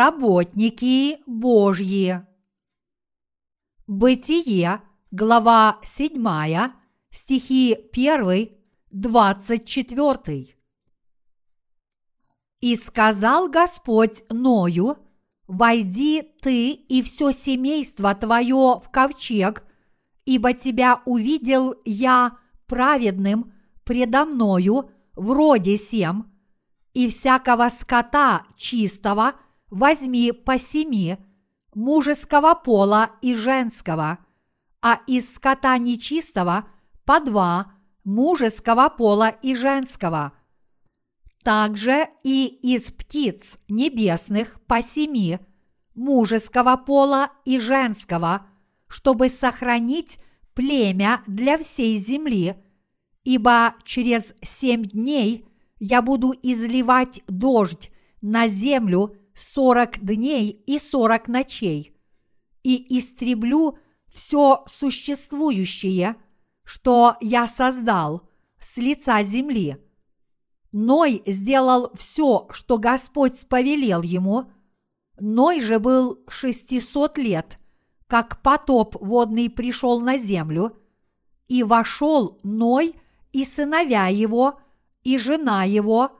работники Божьи. Бытие, глава 7, стихи 1, 24. И сказал Господь Ною, «Войди ты и все семейство твое в ковчег, ибо тебя увидел я праведным предо мною в роде сем, и всякого скота чистого возьми по семи, мужеского пола и женского, а из скота нечистого по два, мужеского пола и женского. Также и из птиц небесных по семи, мужеского пола и женского, чтобы сохранить племя для всей земли, ибо через семь дней я буду изливать дождь на землю сорок дней и сорок ночей, и истреблю все существующее, что я создал с лица земли. Ной сделал все, что Господь повелел ему. Ной же был шестисот лет, как потоп водный пришел на землю, и вошел Ной и сыновья его, и жена его,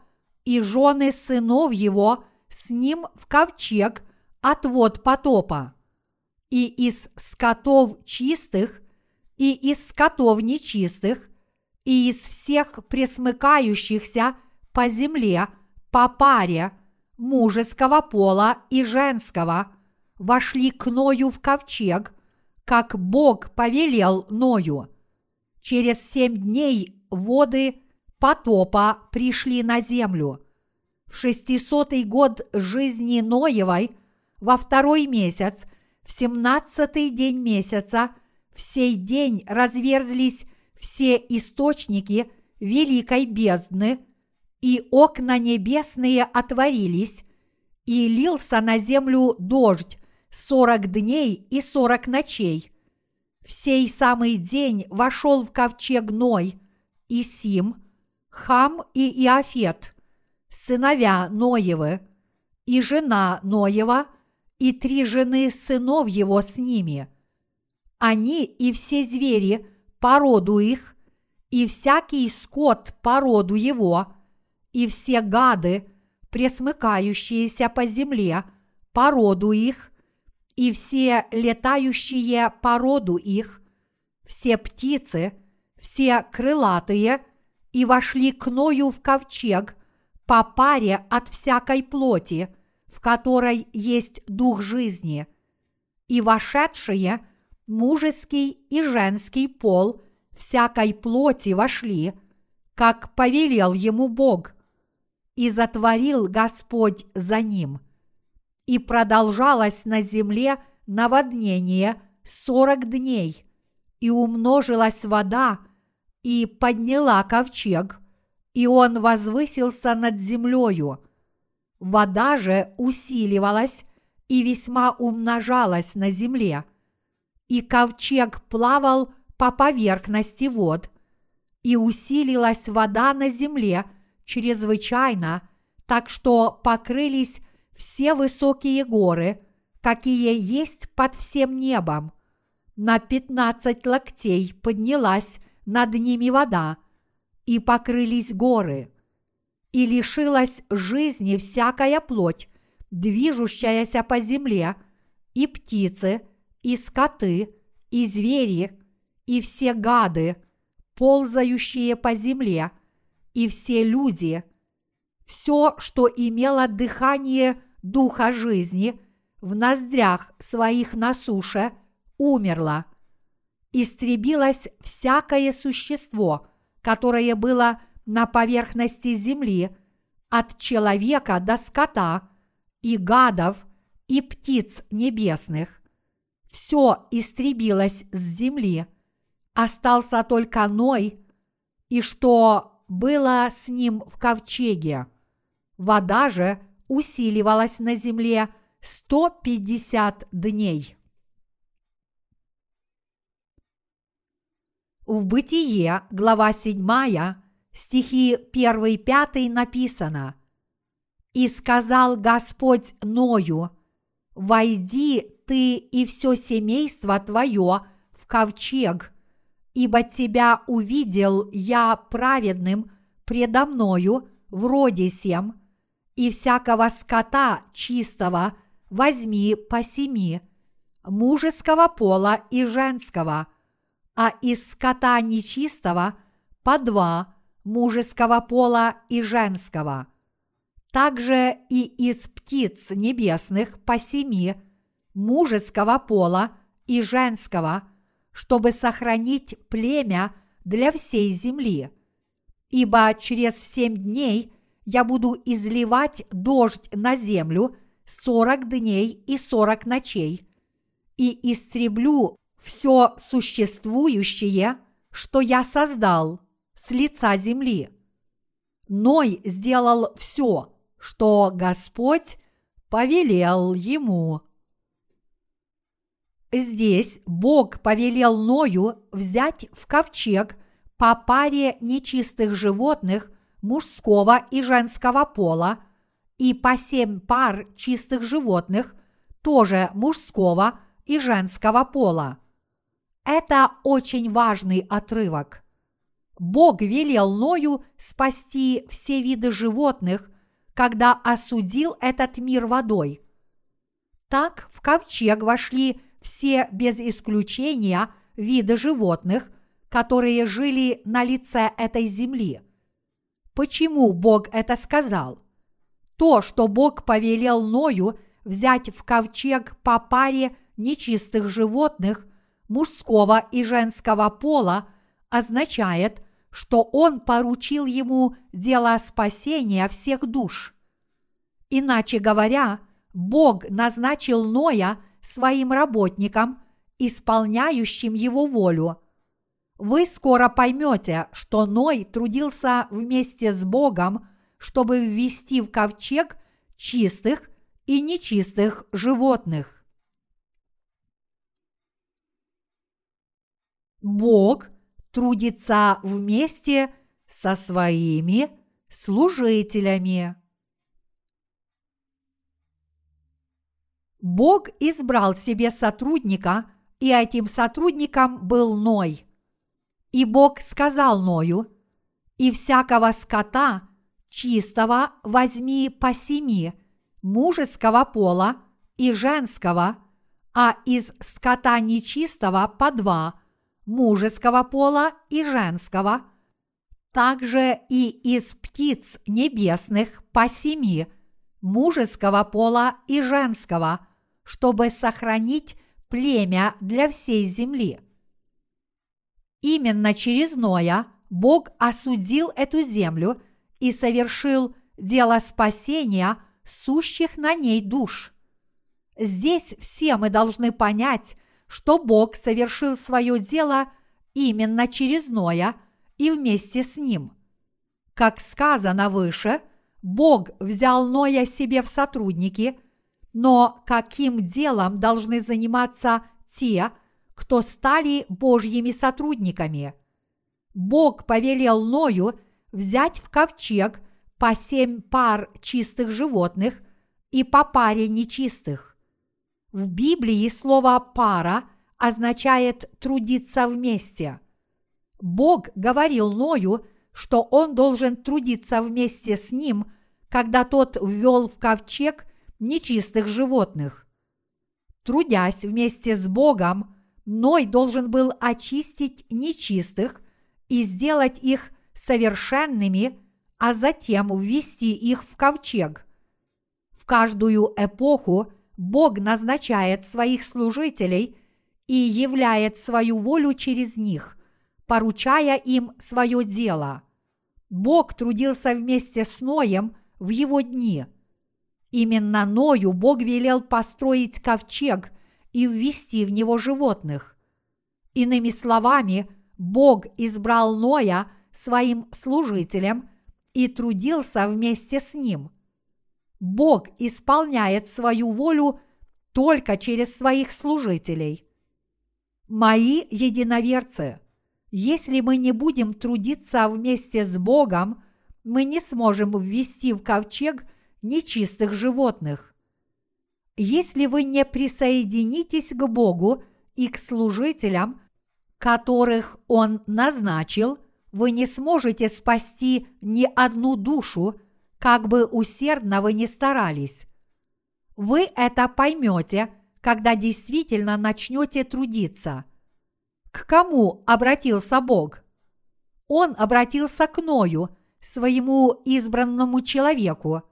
и жены сынов его с ним в ковчег от вод потопа. И из скотов чистых, и из скотов нечистых, и из всех пресмыкающихся по земле по паре мужеского пола и женского вошли к Ною в ковчег, как Бог повелел Ною. Через семь дней воды потопа пришли на землю. В шестисотый год жизни Ноевой, во второй месяц, в семнадцатый день месяца, в сей день разверзлись все источники великой бездны, и окна небесные отворились, и лился на землю дождь сорок дней и сорок ночей. В сей самый день вошел в ковчег Ной, и Сим, Хам и Иофет, сыновья Ноевы, и жена Ноева, и три жены сынов его с ними. Они и все звери по роду их, и всякий скот по роду его, и все гады, пресмыкающиеся по земле, по роду их, и все летающие по роду их, все птицы, все крылатые, и вошли к Ною в ковчег по паре от всякой плоти, в которой есть дух жизни, и вошедшие мужеский и женский пол всякой плоти вошли, как повелел ему Бог, и затворил Господь за ним – и продолжалось на земле наводнение сорок дней, и умножилась вода, и подняла ковчег, и он возвысился над землею. Вода же усиливалась и весьма умножалась на земле, и ковчег плавал по поверхности вод, и усилилась вода на земле чрезвычайно, так что покрылись все высокие горы, какие есть под всем небом. На пятнадцать локтей поднялась над ними вода, и покрылись горы. И лишилась жизни всякая плоть, движущаяся по земле, и птицы, и скоты, и звери, и все гады, ползающие по земле, и все люди, все, что имело дыхание духа жизни в ноздрях своих на суше, умерла. Истребилось всякое существо, которое было на поверхности земли, от человека до скота, и гадов, и птиц небесных. Все истребилось с земли, остался только Ной, и что было с ним в ковчеге. Вода же усиливалась на земле 150 дней. В Бытие, глава 7, стихи 1-5 написано. И сказал Господь Ною, «Войди ты и все семейство твое в ковчег, ибо тебя увидел я праведным предо мною в роде сем, и всякого скота чистого возьми по семи, мужеского пола и женского, а из скота нечистого по два мужеского пола и женского. Также и из птиц небесных по семи мужеского пола и женского, чтобы сохранить племя для всей земли. Ибо через семь дней я буду изливать дождь на землю сорок дней и сорок ночей, и истреблю все существующее, что я создал с лица земли. Ной сделал все, что Господь повелел ему. Здесь Бог повелел Ною взять в ковчег по паре нечистых животных мужского и женского пола и по семь пар чистых животных тоже мужского и женского пола. Это очень важный отрывок. Бог велел Ною спасти все виды животных, когда осудил этот мир водой. Так в ковчег вошли все без исключения виды животных, которые жили на лице этой земли. Почему Бог это сказал? То, что Бог повелел Ною взять в ковчег по паре нечистых животных мужского и женского пола, означает, что Он поручил ему дело спасения всех душ. Иначе говоря, Бог назначил Ноя – своим работникам, исполняющим его волю. Вы скоро поймете, что Ной трудился вместе с Богом, чтобы ввести в ковчег чистых и нечистых животных. Бог трудится вместе со своими служителями. Бог избрал себе сотрудника, и этим сотрудником был Ной. И Бог сказал Ною, «И всякого скота чистого возьми по семи, мужеского пола и женского, а из скота нечистого по два, мужеского пола и женского, также и из птиц небесных по семи, мужеского пола и женского – чтобы сохранить племя для всей земли. Именно через Ноя Бог осудил эту землю и совершил дело спасения сущих на ней душ. Здесь все мы должны понять, что Бог совершил свое дело именно через Ноя и вместе с ним. Как сказано выше, Бог взял Ноя себе в сотрудники – но каким делом должны заниматься те, кто стали Божьими сотрудниками? Бог повелел Ною взять в ковчег по семь пар чистых животных и по паре нечистых. В Библии слово «пара» означает «трудиться вместе». Бог говорил Ною, что он должен трудиться вместе с ним, когда тот ввел в ковчег нечистых животных. Трудясь вместе с Богом, Ной должен был очистить нечистых и сделать их совершенными, а затем ввести их в ковчег. В каждую эпоху Бог назначает своих служителей и являет свою волю через них, поручая им свое дело. Бог трудился вместе с Ноем в его дни – Именно Ною Бог велел построить ковчег и ввести в него животных. Иными словами, Бог избрал Ноя своим служителем и трудился вместе с ним. Бог исполняет свою волю только через своих служителей. Мои единоверцы, если мы не будем трудиться вместе с Богом, мы не сможем ввести в ковчег – нечистых животных. Если вы не присоединитесь к Богу и к служителям, которых Он назначил, вы не сможете спасти ни одну душу, как бы усердно вы ни старались. Вы это поймете, когда действительно начнете трудиться. К кому обратился Бог? Он обратился к Ною, своему избранному человеку.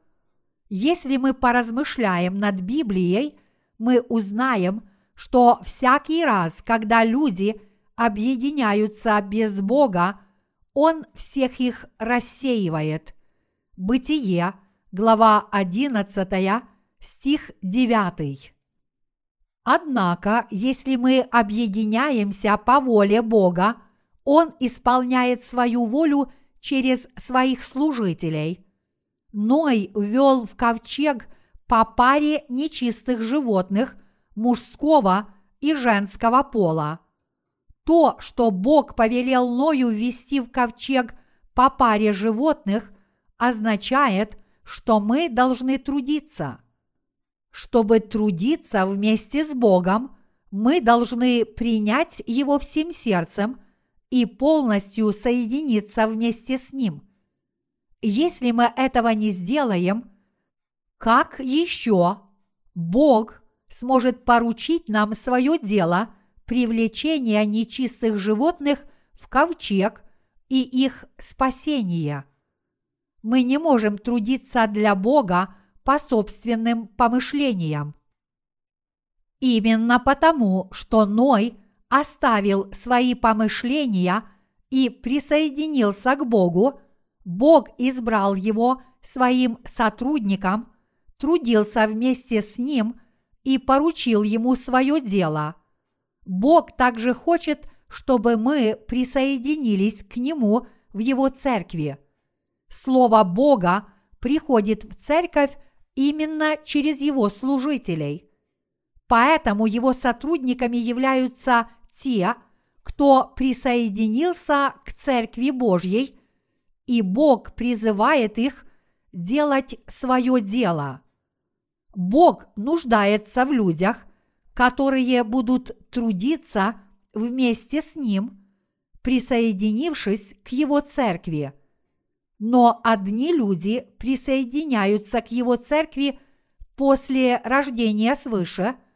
Если мы поразмышляем над Библией, мы узнаем, что всякий раз, когда люди объединяются без Бога, Он всех их рассеивает. Бытие, глава 11, стих 9. Однако, если мы объединяемся по воле Бога, Он исполняет свою волю через своих служителей. Ной ввел в ковчег по паре нечистых животных мужского и женского пола. То, что Бог повелел Ною ввести в ковчег по паре животных, означает, что мы должны трудиться. Чтобы трудиться вместе с Богом, мы должны принять Его всем сердцем и полностью соединиться вместе с Ним. Если мы этого не сделаем, как еще Бог сможет поручить нам свое дело привлечения нечистых животных в ковчег и их спасения? Мы не можем трудиться для Бога по собственным помышлениям. Именно потому, что Ной оставил свои помышления и присоединился к Богу, Бог избрал его своим сотрудником, трудился вместе с ним и поручил ему свое дело. Бог также хочет, чтобы мы присоединились к нему в его церкви. Слово Бога приходит в церковь именно через его служителей. Поэтому его сотрудниками являются те, кто присоединился к Церкви Божьей, и Бог призывает их делать свое дело. Бог нуждается в людях, которые будут трудиться вместе с Ним, присоединившись к Его церкви. Но одни люди присоединяются к Его церкви после рождения свыше –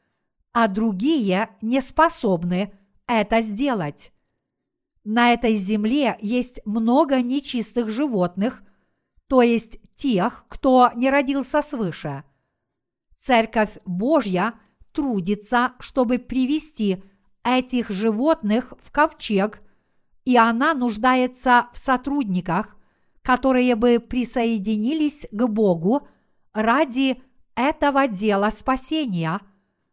а другие не способны это сделать. На этой земле есть много нечистых животных, то есть тех, кто не родился свыше. Церковь Божья трудится, чтобы привести этих животных в ковчег, и она нуждается в сотрудниках, которые бы присоединились к Богу ради этого дела спасения –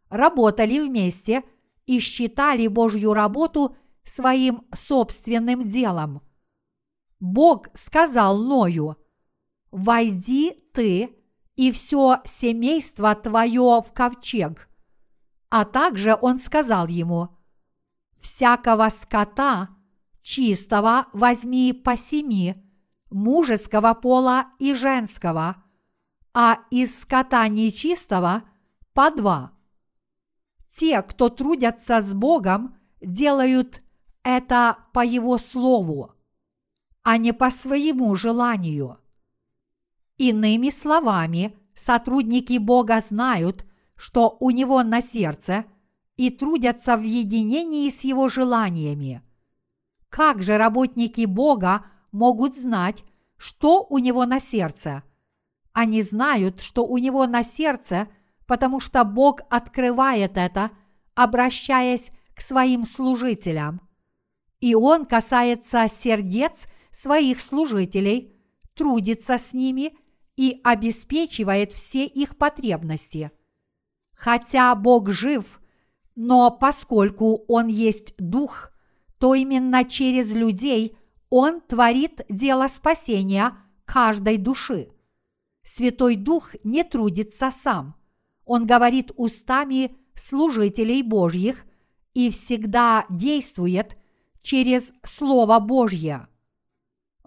работали вместе и считали Божью работу своим собственным делом. Бог сказал Ною, «Войди ты и все семейство твое в ковчег». А также он сказал ему, «Всякого скота чистого возьми по семи, мужеского пола и женского, а из скота нечистого по два» те, кто трудятся с Богом, делают это по Его Слову, а не по своему желанию. Иными словами, сотрудники Бога знают, что у Него на сердце и трудятся в единении с Его желаниями. Как же работники Бога могут знать, что у Него на сердце? Они знают, что у Него на сердце – потому что Бог открывает это, обращаясь к своим служителям. И Он касается сердец своих служителей, трудится с ними и обеспечивает все их потребности. Хотя Бог жив, но поскольку Он есть Дух, то именно через людей Он творит дело спасения каждой души. Святой Дух не трудится сам – он говорит устами служителей Божьих и всегда действует через Слово Божье.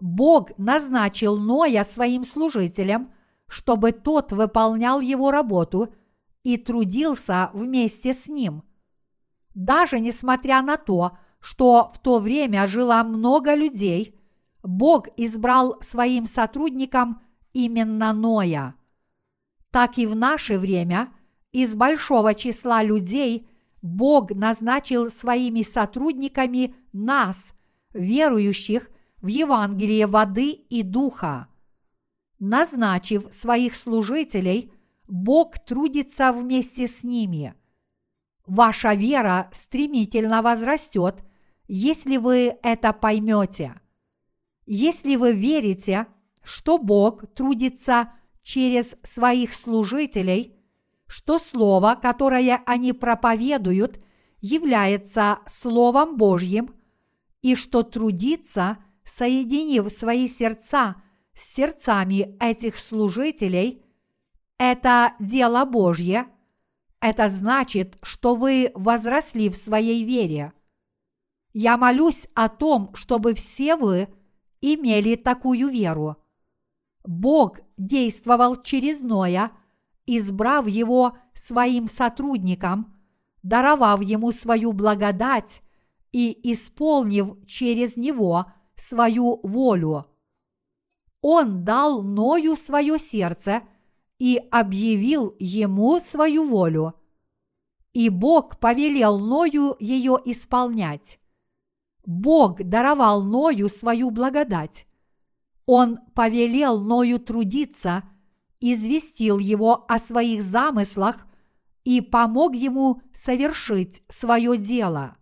Бог назначил Ноя своим служителем, чтобы тот выполнял его работу и трудился вместе с ним. Даже несмотря на то, что в то время жило много людей, Бог избрал своим сотрудникам именно Ноя. Так и в наше время из большого числа людей Бог назначил своими сотрудниками нас, верующих в Евангелие воды и духа. Назначив своих служителей, Бог трудится вместе с ними. Ваша вера стремительно возрастет, если вы это поймете. Если вы верите, что Бог трудится через своих служителей, что Слово, которое они проповедуют, является Словом Божьим, и что трудится, соединив свои сердца с сердцами этих служителей, это дело Божье, это значит, что вы возросли в своей вере. Я молюсь о том, чтобы все вы имели такую веру. Бог действовал через Ноя, избрав его своим сотрудником, даровав ему свою благодать и исполнив через него свою волю. Он дал Ною свое сердце и объявил ему свою волю. И Бог повелел Ною ее исполнять. Бог даровал Ною свою благодать. Он повелел Ною трудиться, известил его о своих замыслах и помог ему совершить свое дело.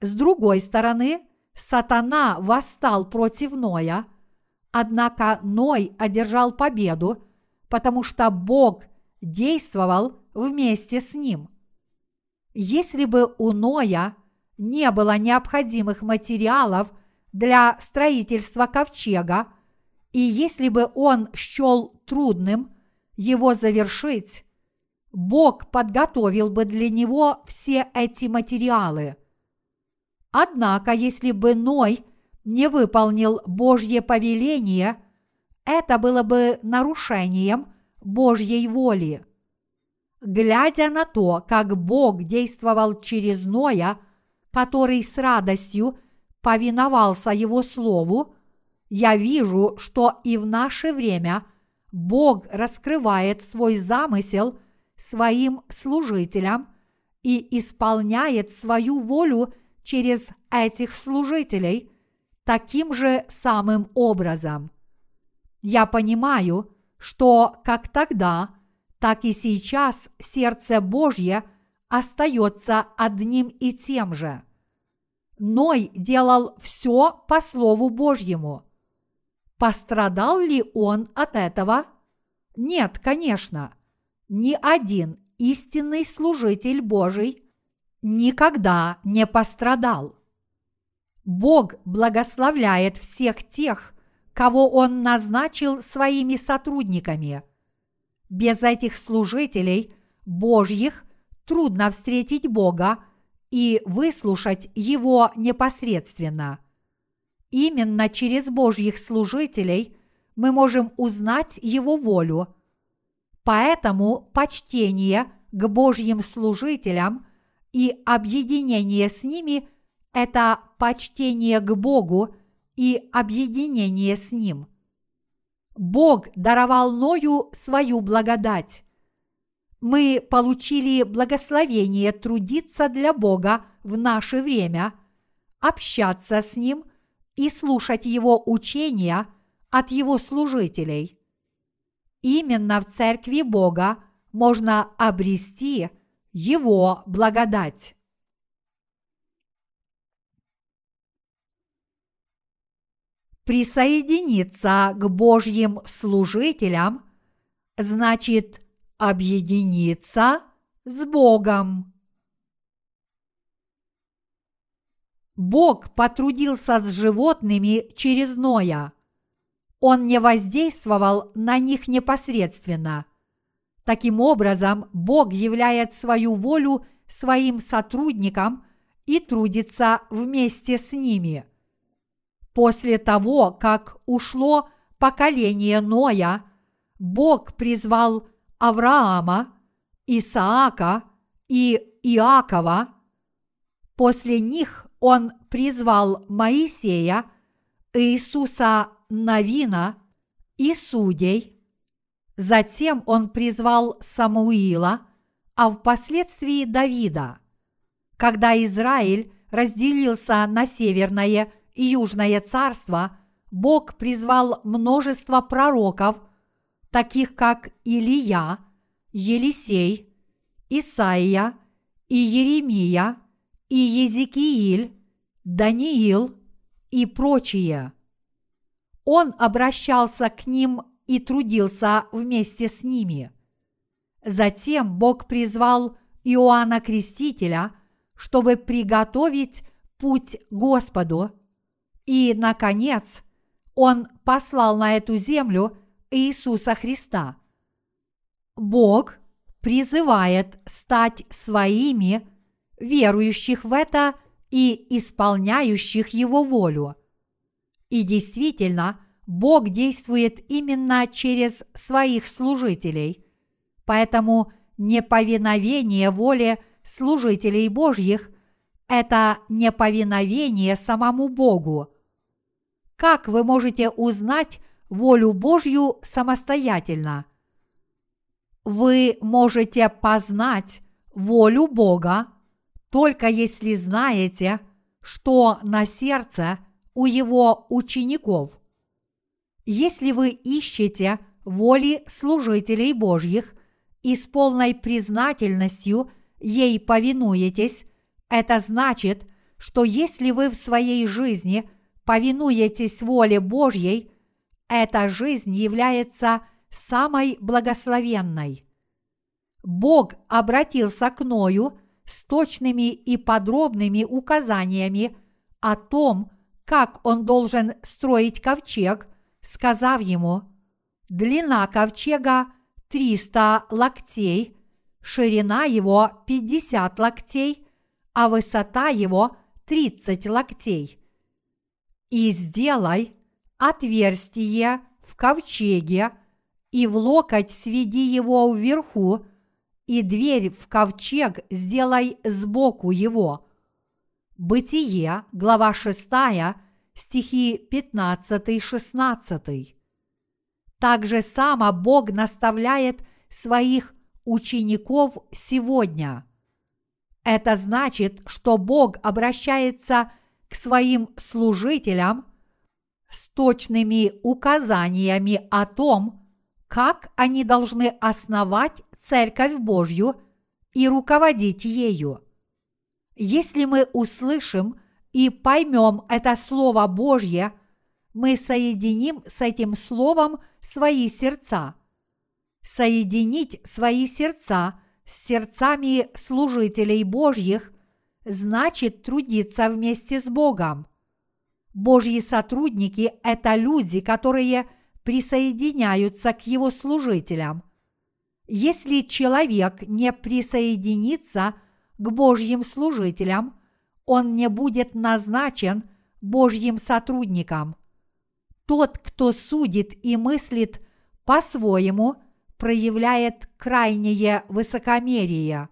С другой стороны, сатана восстал против Ноя, однако Ной одержал победу, потому что Бог действовал вместе с ним. Если бы у Ноя не было необходимых материалов для строительства ковчега, и если бы он счел трудным его завершить, Бог подготовил бы для него все эти материалы. Однако, если бы Ной не выполнил Божье повеление, это было бы нарушением Божьей воли. Глядя на то, как Бог действовал через Ноя, который с радостью повиновался Его Слову, я вижу, что и в наше время Бог раскрывает свой замысел своим служителям и исполняет свою волю – через этих служителей таким же самым образом. Я понимаю, что как тогда, так и сейчас сердце Божье остается одним и тем же. Ной делал все по Слову Божьему. Пострадал ли он от этого? Нет, конечно. Ни один истинный служитель Божий никогда не пострадал. Бог благословляет всех тех, кого Он назначил своими сотрудниками. Без этих служителей Божьих трудно встретить Бога и выслушать Его непосредственно. Именно через Божьих служителей мы можем узнать Его волю. Поэтому почтение к Божьим служителям – и объединение с ними – это почтение к Богу и объединение с Ним. Бог даровал Ною свою благодать. Мы получили благословение трудиться для Бога в наше время, общаться с Ним и слушать Его учения от Его служителей. Именно в Церкви Бога можно обрести – его благодать. Присоединиться к Божьим служителям значит объединиться с Богом. Бог потрудился с животными через Ноя. Он не воздействовал на них непосредственно – Таким образом, Бог являет свою волю своим сотрудникам и трудится вместе с ними. После того, как ушло поколение Ноя, Бог призвал Авраама, Исаака и Иакова. После них Он призвал Моисея, Иисуса Навина и судей. Затем Он призвал Самуила, а впоследствии Давида. Когда Израиль разделился на северное и южное царство, Бог призвал множество пророков, таких как Илия, Елисей, Исаия и Еремия и Езекииль, Даниил и прочие. Он обращался к ним и трудился вместе с ними. Затем Бог призвал Иоанна Крестителя, чтобы приготовить путь Господу. И, наконец, Он послал на эту землю Иисуса Христа. Бог призывает стать своими, верующих в это и исполняющих Его волю. И действительно, Бог действует именно через своих служителей – Поэтому неповиновение воле служителей Божьих – это неповиновение самому Богу. Как вы можете узнать волю Божью самостоятельно? Вы можете познать волю Бога только если знаете, что на сердце у его учеников. Если вы ищете воли служителей Божьих, и с полной признательностью ей повинуетесь, это значит, что если вы в своей жизни повинуетесь воле Божьей, эта жизнь является самой благословенной. Бог обратился к Ною с точными и подробными указаниями о том, как он должен строить ковчег, сказав ему, длина ковчега 300 локтей, ширина его 50 локтей, а высота его 30 локтей. И сделай отверстие в ковчеге, и в локоть сведи его вверху, и дверь в ковчег сделай сбоку его. Бытие, глава 6, стихи 15-16. Так же само Бог наставляет своих учеников сегодня. Это значит, что Бог обращается к своим служителям с точными указаниями о том, как они должны основать Церковь Божью и руководить ею. Если мы услышим и поймем это Слово Божье, мы соединим с этим Словом – свои сердца. Соединить свои сердца с сердцами служителей Божьих значит трудиться вместе с Богом. Божьи сотрудники – это люди, которые присоединяются к Его служителям. Если человек не присоединится к Божьим служителям, он не будет назначен Божьим сотрудником – тот, кто судит и мыслит по-своему, проявляет крайнее высокомерие.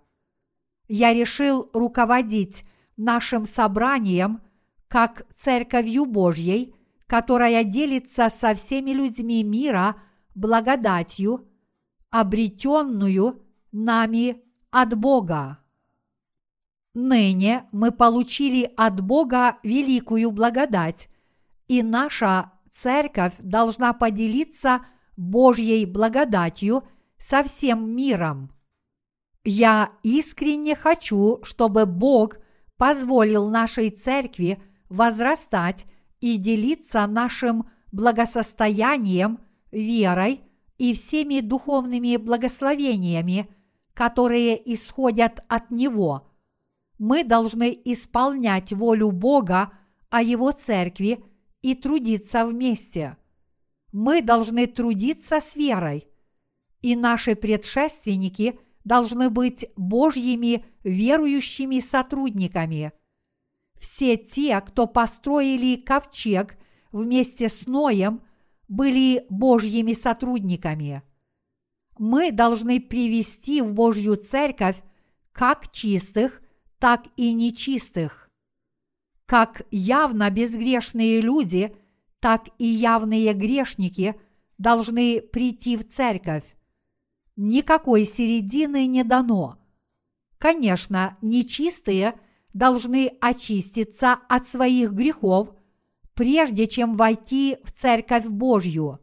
Я решил руководить нашим собранием как Церковью Божьей, которая делится со всеми людьми мира благодатью, обретенную нами от Бога. Ныне мы получили от Бога великую благодать, и наша церковь должна поделиться Божьей благодатью со всем миром. Я искренне хочу, чтобы Бог позволил нашей церкви возрастать и делиться нашим благосостоянием, верой и всеми духовными благословениями, которые исходят от Него. Мы должны исполнять волю Бога о Его церкви – и трудиться вместе. Мы должны трудиться с верой, и наши предшественники должны быть Божьими верующими сотрудниками. Все те, кто построили ковчег вместе с Ноем, были Божьими сотрудниками – мы должны привести в Божью церковь как чистых, так и нечистых. Как явно безгрешные люди, так и явные грешники должны прийти в церковь. Никакой середины не дано. Конечно, нечистые должны очиститься от своих грехов, прежде чем войти в церковь Божью.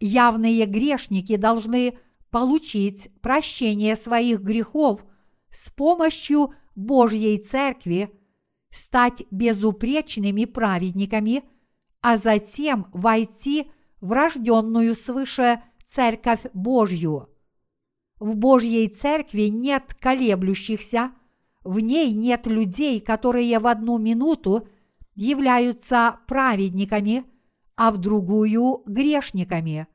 Явные грешники должны получить прощение своих грехов с помощью Божьей Церкви, стать безупречными праведниками, а затем войти в рожденную свыше Церковь Божью. В Божьей Церкви нет колеблющихся, в ней нет людей, которые в одну минуту являются праведниками, а в другую – грешниками.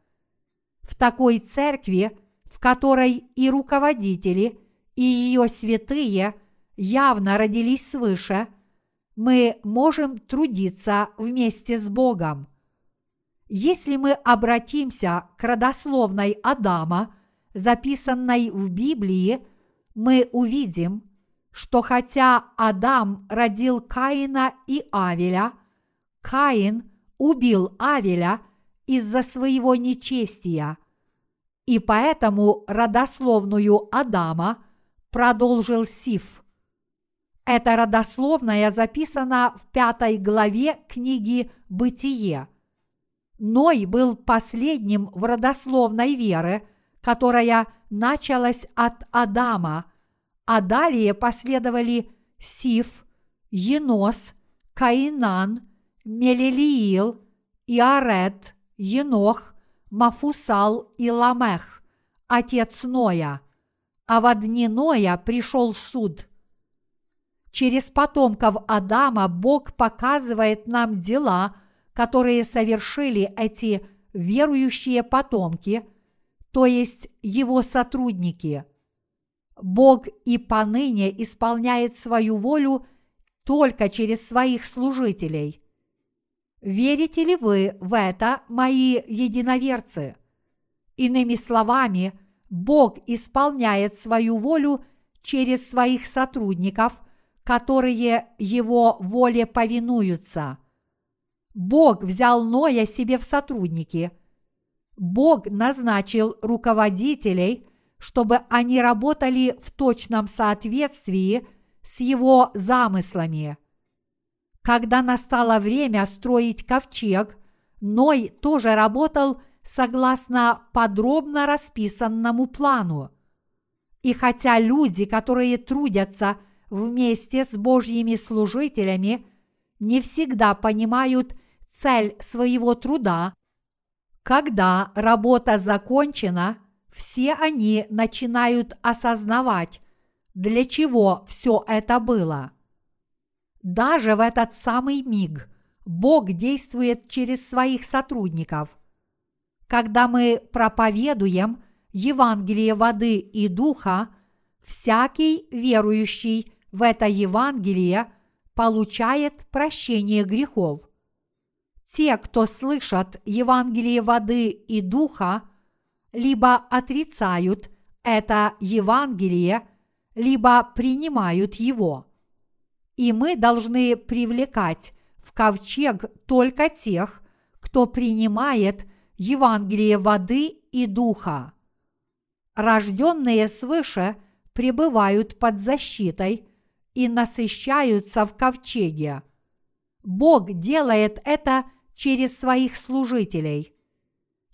В такой церкви, в которой и руководители, и ее святые явно родились свыше, мы можем трудиться вместе с Богом. Если мы обратимся к родословной Адама, записанной в Библии, мы увидим, что хотя Адам родил Каина и Авеля, Каин убил Авеля из-за своего нечестия, и поэтому родословную Адама продолжил Сиф. Эта родословная записана в пятой главе книги «Бытие». Ной был последним в родословной веры, которая началась от Адама, а далее последовали Сиф, Енос, Каинан, Мелелиил, Иарет, Енох, Мафусал и Ламех, отец Ноя. А в дни Ноя пришел суд. Через потомков Адама Бог показывает нам дела, которые совершили эти верующие потомки, то есть его сотрудники. Бог и поныне исполняет свою волю только через своих служителей. Верите ли вы в это, мои единоверцы? Иными словами, Бог исполняет свою волю через своих сотрудников, которые Его воле повинуются. Бог взял Ноя себе в сотрудники. Бог назначил руководителей, чтобы они работали в точном соответствии с Его замыслами – когда настало время строить ковчег, Ной тоже работал согласно подробно расписанному плану. И хотя люди, которые трудятся вместе с Божьими служителями, не всегда понимают цель своего труда, когда работа закончена, все они начинают осознавать, для чего все это было. Даже в этот самый миг Бог действует через своих сотрудников. Когда мы проповедуем Евангелие воды и духа, всякий верующий в это Евангелие получает прощение грехов. Те, кто слышат Евангелие воды и духа, либо отрицают это Евангелие, либо принимают его – и мы должны привлекать в ковчег только тех, кто принимает Евангелие воды и духа. Рожденные свыше пребывают под защитой и насыщаются в ковчеге. Бог делает это через своих служителей.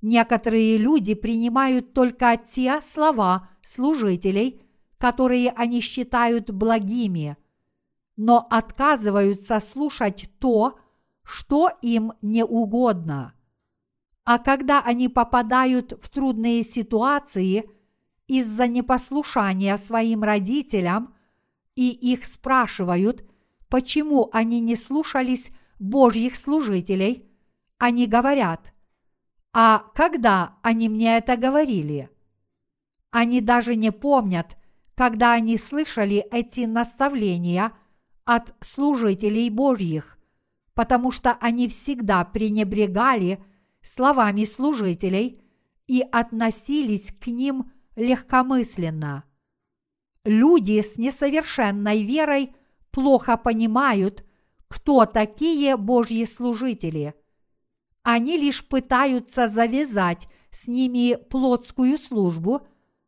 Некоторые люди принимают только те слова служителей, которые они считают благими – но отказываются слушать то, что им не угодно. А когда они попадают в трудные ситуации из-за непослушания своим родителям, и их спрашивают, почему они не слушались Божьих служителей, они говорят, а когда они мне это говорили? Они даже не помнят, когда они слышали эти наставления – от служителей Божьих, потому что они всегда пренебрегали словами служителей и относились к ним легкомысленно. Люди с несовершенной верой плохо понимают, кто такие Божьи служители. Они лишь пытаются завязать с ними плотскую службу,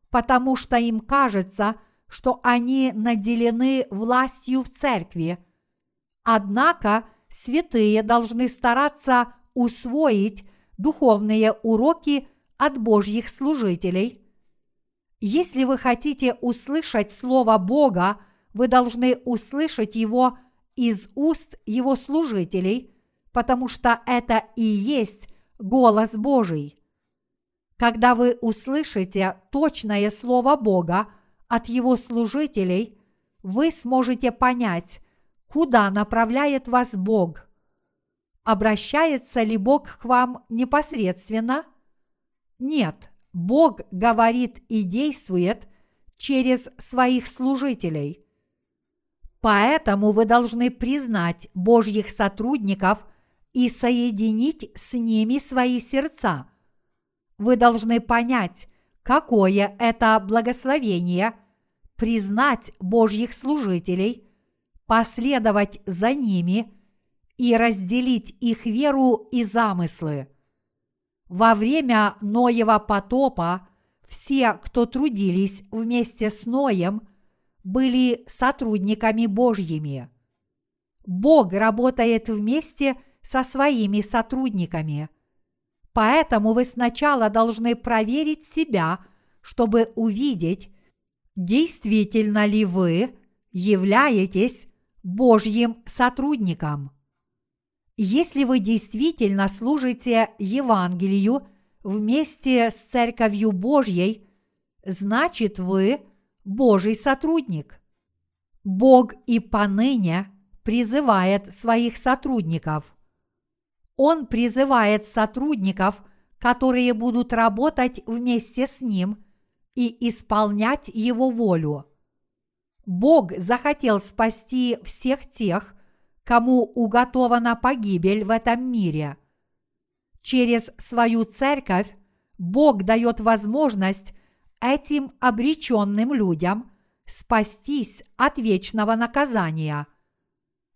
потому что им кажется, что они наделены властью в церкви. Однако святые должны стараться усвоить духовные уроки от Божьих служителей. Если вы хотите услышать Слово Бога, вы должны услышать его из уст его служителей, потому что это и есть голос Божий. Когда вы услышите точное Слово Бога от его служителей, вы сможете понять, куда направляет вас Бог. Обращается ли Бог к вам непосредственно? Нет, Бог говорит и действует через своих служителей. Поэтому вы должны признать Божьих сотрудников и соединить с ними свои сердца. Вы должны понять, какое это благословение признать Божьих служителей, последовать за ними и разделить их веру и замыслы. Во время Ноева потопа все, кто трудились вместе с Ноем, были сотрудниками Божьими. Бог работает вместе со своими сотрудниками. Поэтому вы сначала должны проверить себя, чтобы увидеть, действительно ли вы являетесь Божьим сотрудником. Если вы действительно служите Евангелию вместе с Церковью Божьей, значит вы Божий сотрудник. Бог и поныне призывает своих сотрудников. Он призывает сотрудников, которые будут работать вместе с Ним и исполнять Его волю. Бог захотел спасти всех тех, кому уготована погибель в этом мире. Через свою церковь Бог дает возможность этим обреченным людям спастись от вечного наказания.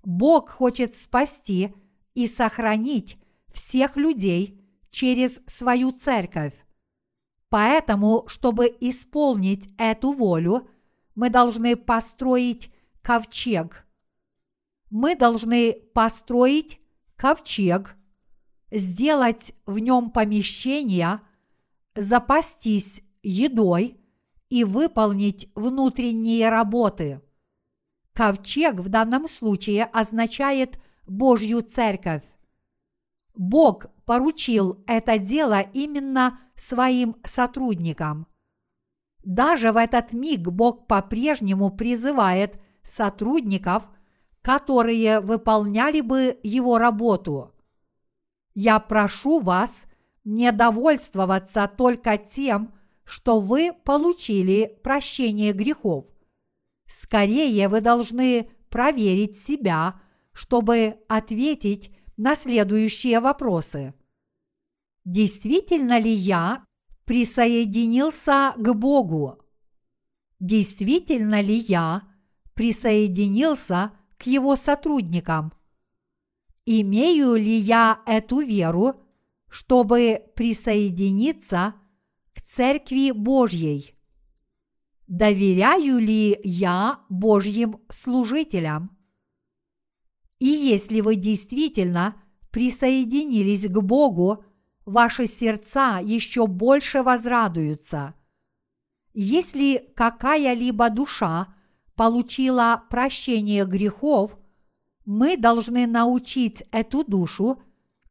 Бог хочет спасти и сохранить всех людей через свою церковь. Поэтому, чтобы исполнить эту волю, мы должны построить ковчег – мы должны построить ковчег, сделать в нем помещение, запастись едой и выполнить внутренние работы. Ковчег в данном случае означает Божью церковь. Бог поручил это дело именно своим сотрудникам. Даже в этот миг Бог по-прежнему призывает сотрудников – которые выполняли бы его работу. Я прошу вас не довольствоваться только тем, что вы получили прощение грехов. Скорее вы должны проверить себя, чтобы ответить на следующие вопросы. Действительно ли я присоединился к Богу? Действительно ли я присоединился к его сотрудникам. Имею ли я эту веру, чтобы присоединиться к Церкви Божьей? Доверяю ли я Божьим служителям? И если вы действительно присоединились к Богу, ваши сердца еще больше возрадуются. Если какая-либо душа получила прощение грехов, мы должны научить эту душу,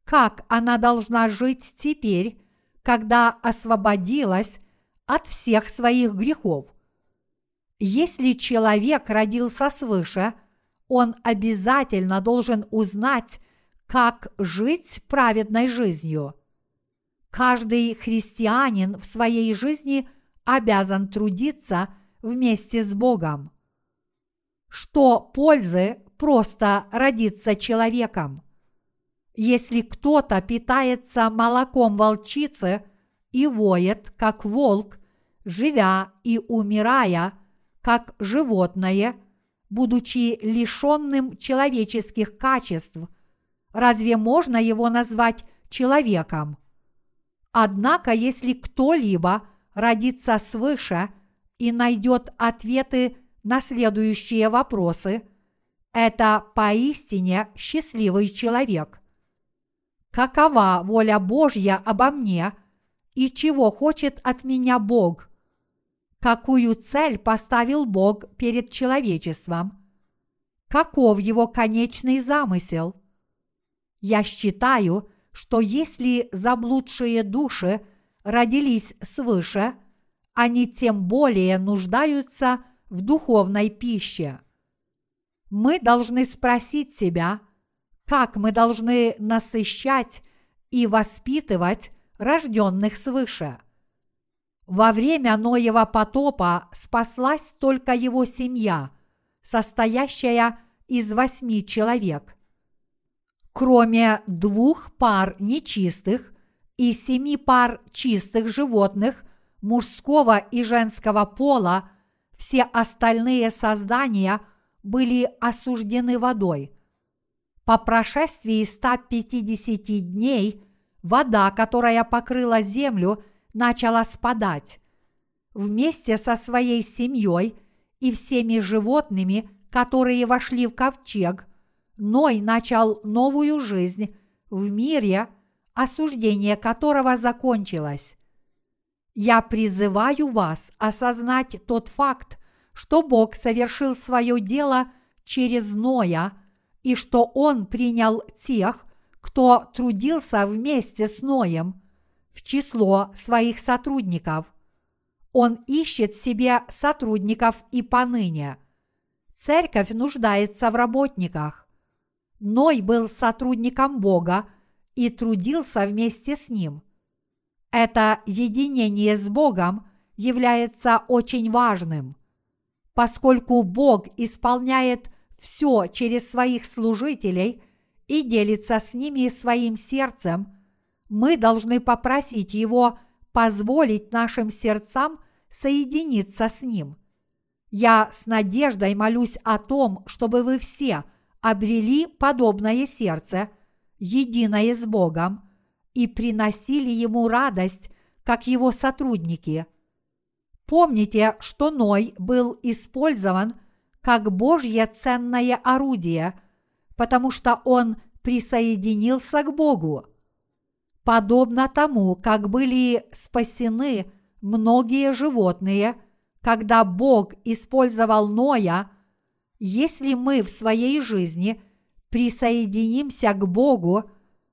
как она должна жить теперь, когда освободилась от всех своих грехов. Если человек родился свыше, он обязательно должен узнать, как жить праведной жизнью. Каждый христианин в своей жизни обязан трудиться вместе с Богом что пользы просто родиться человеком. Если кто-то питается молоком волчицы и воет, как волк, живя и умирая, как животное, будучи лишенным человеческих качеств, разве можно его назвать человеком? Однако, если кто-либо родится свыше и найдет ответы на следующие вопросы, это поистине счастливый человек. Какова воля Божья обо мне и чего хочет от меня Бог? Какую цель поставил Бог перед человечеством? Каков его конечный замысел? Я считаю, что если заблудшие души родились свыше, они тем более нуждаются в духовной пище. Мы должны спросить себя, как мы должны насыщать и воспитывать рожденных свыше. Во время Ноева потопа спаслась только его семья, состоящая из восьми человек. Кроме двух пар нечистых и семи пар чистых животных мужского и женского пола, все остальные создания были осуждены водой. По прошествии 150 дней вода, которая покрыла землю, начала спадать. Вместе со своей семьей и всеми животными, которые вошли в ковчег, Ной начал новую жизнь в мире, осуждение которого закончилось. Я призываю вас осознать тот факт, что Бог совершил свое дело через Ноя и что Он принял тех, кто трудился вместе с Ноем, в число своих сотрудников. Он ищет себе сотрудников и поныне. Церковь нуждается в работниках. Ной был сотрудником Бога и трудился вместе с ним. Это единение с Богом является очень важным. Поскольку Бог исполняет все через своих служителей и делится с ними своим сердцем, мы должны попросить Его позволить нашим сердцам соединиться с Ним. Я с надеждой молюсь о том, чтобы вы все обрели подобное сердце, единое с Богом, и приносили Ему радость, как Его сотрудники. Помните, что Ной был использован как Божье ценное орудие, потому что он присоединился к Богу. Подобно тому, как были спасены многие животные, когда Бог использовал Ноя, если мы в своей жизни присоединимся к Богу,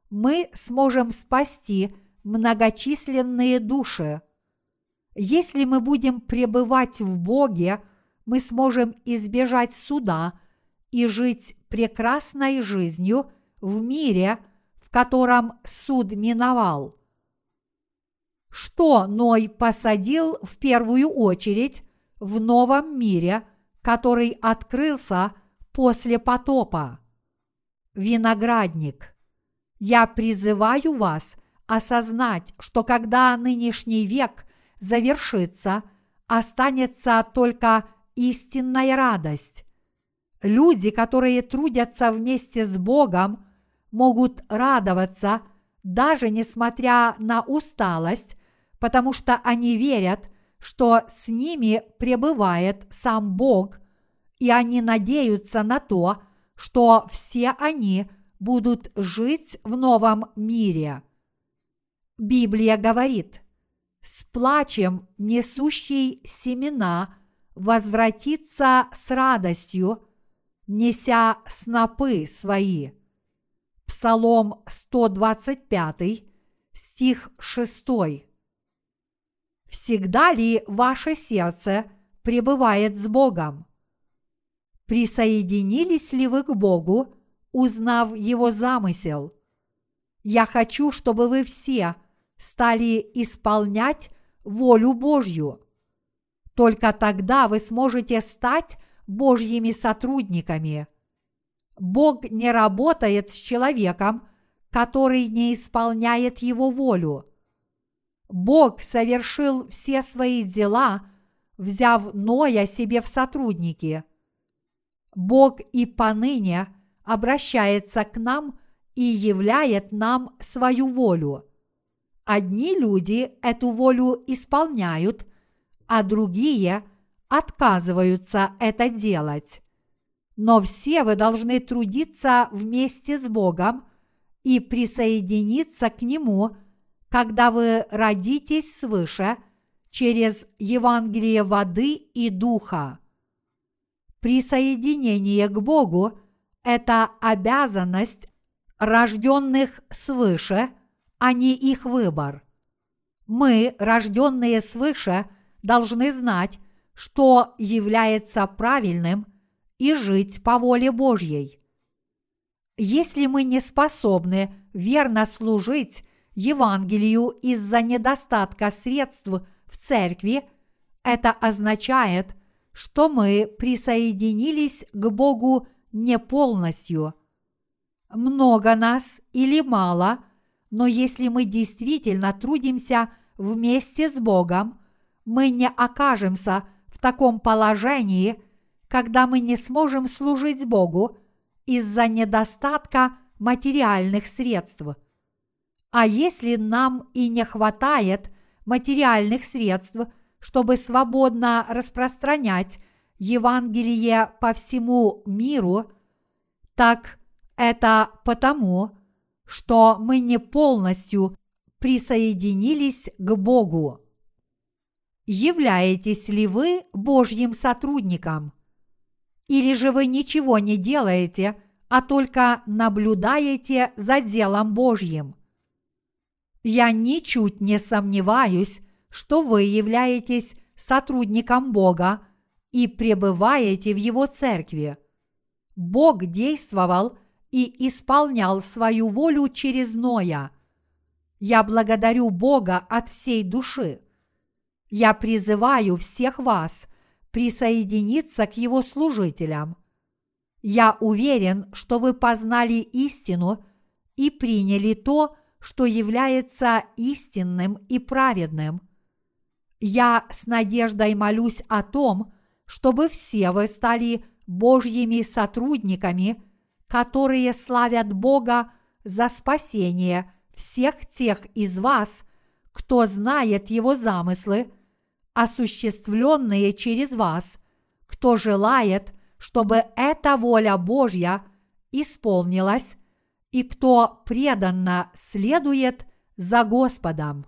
мы сможем спасти многочисленные души. Если мы будем пребывать в Боге, мы сможем избежать суда и жить прекрасной жизнью в мире, котором суд миновал. Что Ной посадил в первую очередь в новом мире, который открылся после потопа? Виноградник. Я призываю вас осознать, что когда нынешний век завершится, останется только истинная радость. Люди, которые трудятся вместе с Богом, могут радоваться, даже несмотря на усталость, потому что они верят, что с ними пребывает сам Бог, и они надеются на то, что все они будут жить в новом мире. Библия говорит, с плачем несущий семена возвратится с радостью, неся снопы свои. Псалом 125, стих 6. Всегда ли ваше сердце пребывает с Богом? Присоединились ли вы к Богу, узнав Его замысел? Я хочу, чтобы вы все стали исполнять волю Божью. Только тогда вы сможете стать Божьими сотрудниками – Бог не работает с человеком, который не исполняет его волю. Бог совершил все свои дела, взяв Ноя себе в сотрудники. Бог и поныне обращается к нам и являет нам свою волю. Одни люди эту волю исполняют, а другие отказываются это делать. Но все вы должны трудиться вместе с Богом и присоединиться к Нему, когда вы родитесь свыше через Евангелие воды и духа. Присоединение к Богу – это обязанность рожденных свыше, а не их выбор. Мы, рожденные свыше, должны знать, что является правильным и жить по воле Божьей. Если мы не способны верно служить Евангелию из-за недостатка средств в церкви, это означает, что мы присоединились к Богу не полностью. Много нас или мало, но если мы действительно трудимся вместе с Богом, мы не окажемся в таком положении, когда мы не сможем служить Богу из-за недостатка материальных средств. А если нам и не хватает материальных средств – чтобы свободно распространять Евангелие по всему миру, так это потому, что мы не полностью присоединились к Богу. Являетесь ли вы Божьим сотрудником? Или же вы ничего не делаете, а только наблюдаете за делом Божьим? Я ничуть не сомневаюсь, что вы являетесь сотрудником Бога и пребываете в Его церкви. Бог действовал и исполнял свою волю через Ноя. Я благодарю Бога от всей души. Я призываю всех вас присоединиться к Его служителям. Я уверен, что вы познали истину и приняли то, что является истинным и праведным – я с надеждой молюсь о том, чтобы все вы стали Божьими сотрудниками, которые славят Бога за спасение всех тех из вас, кто знает Его замыслы, осуществленные через вас, кто желает, чтобы эта воля Божья исполнилась и кто преданно следует за Господом.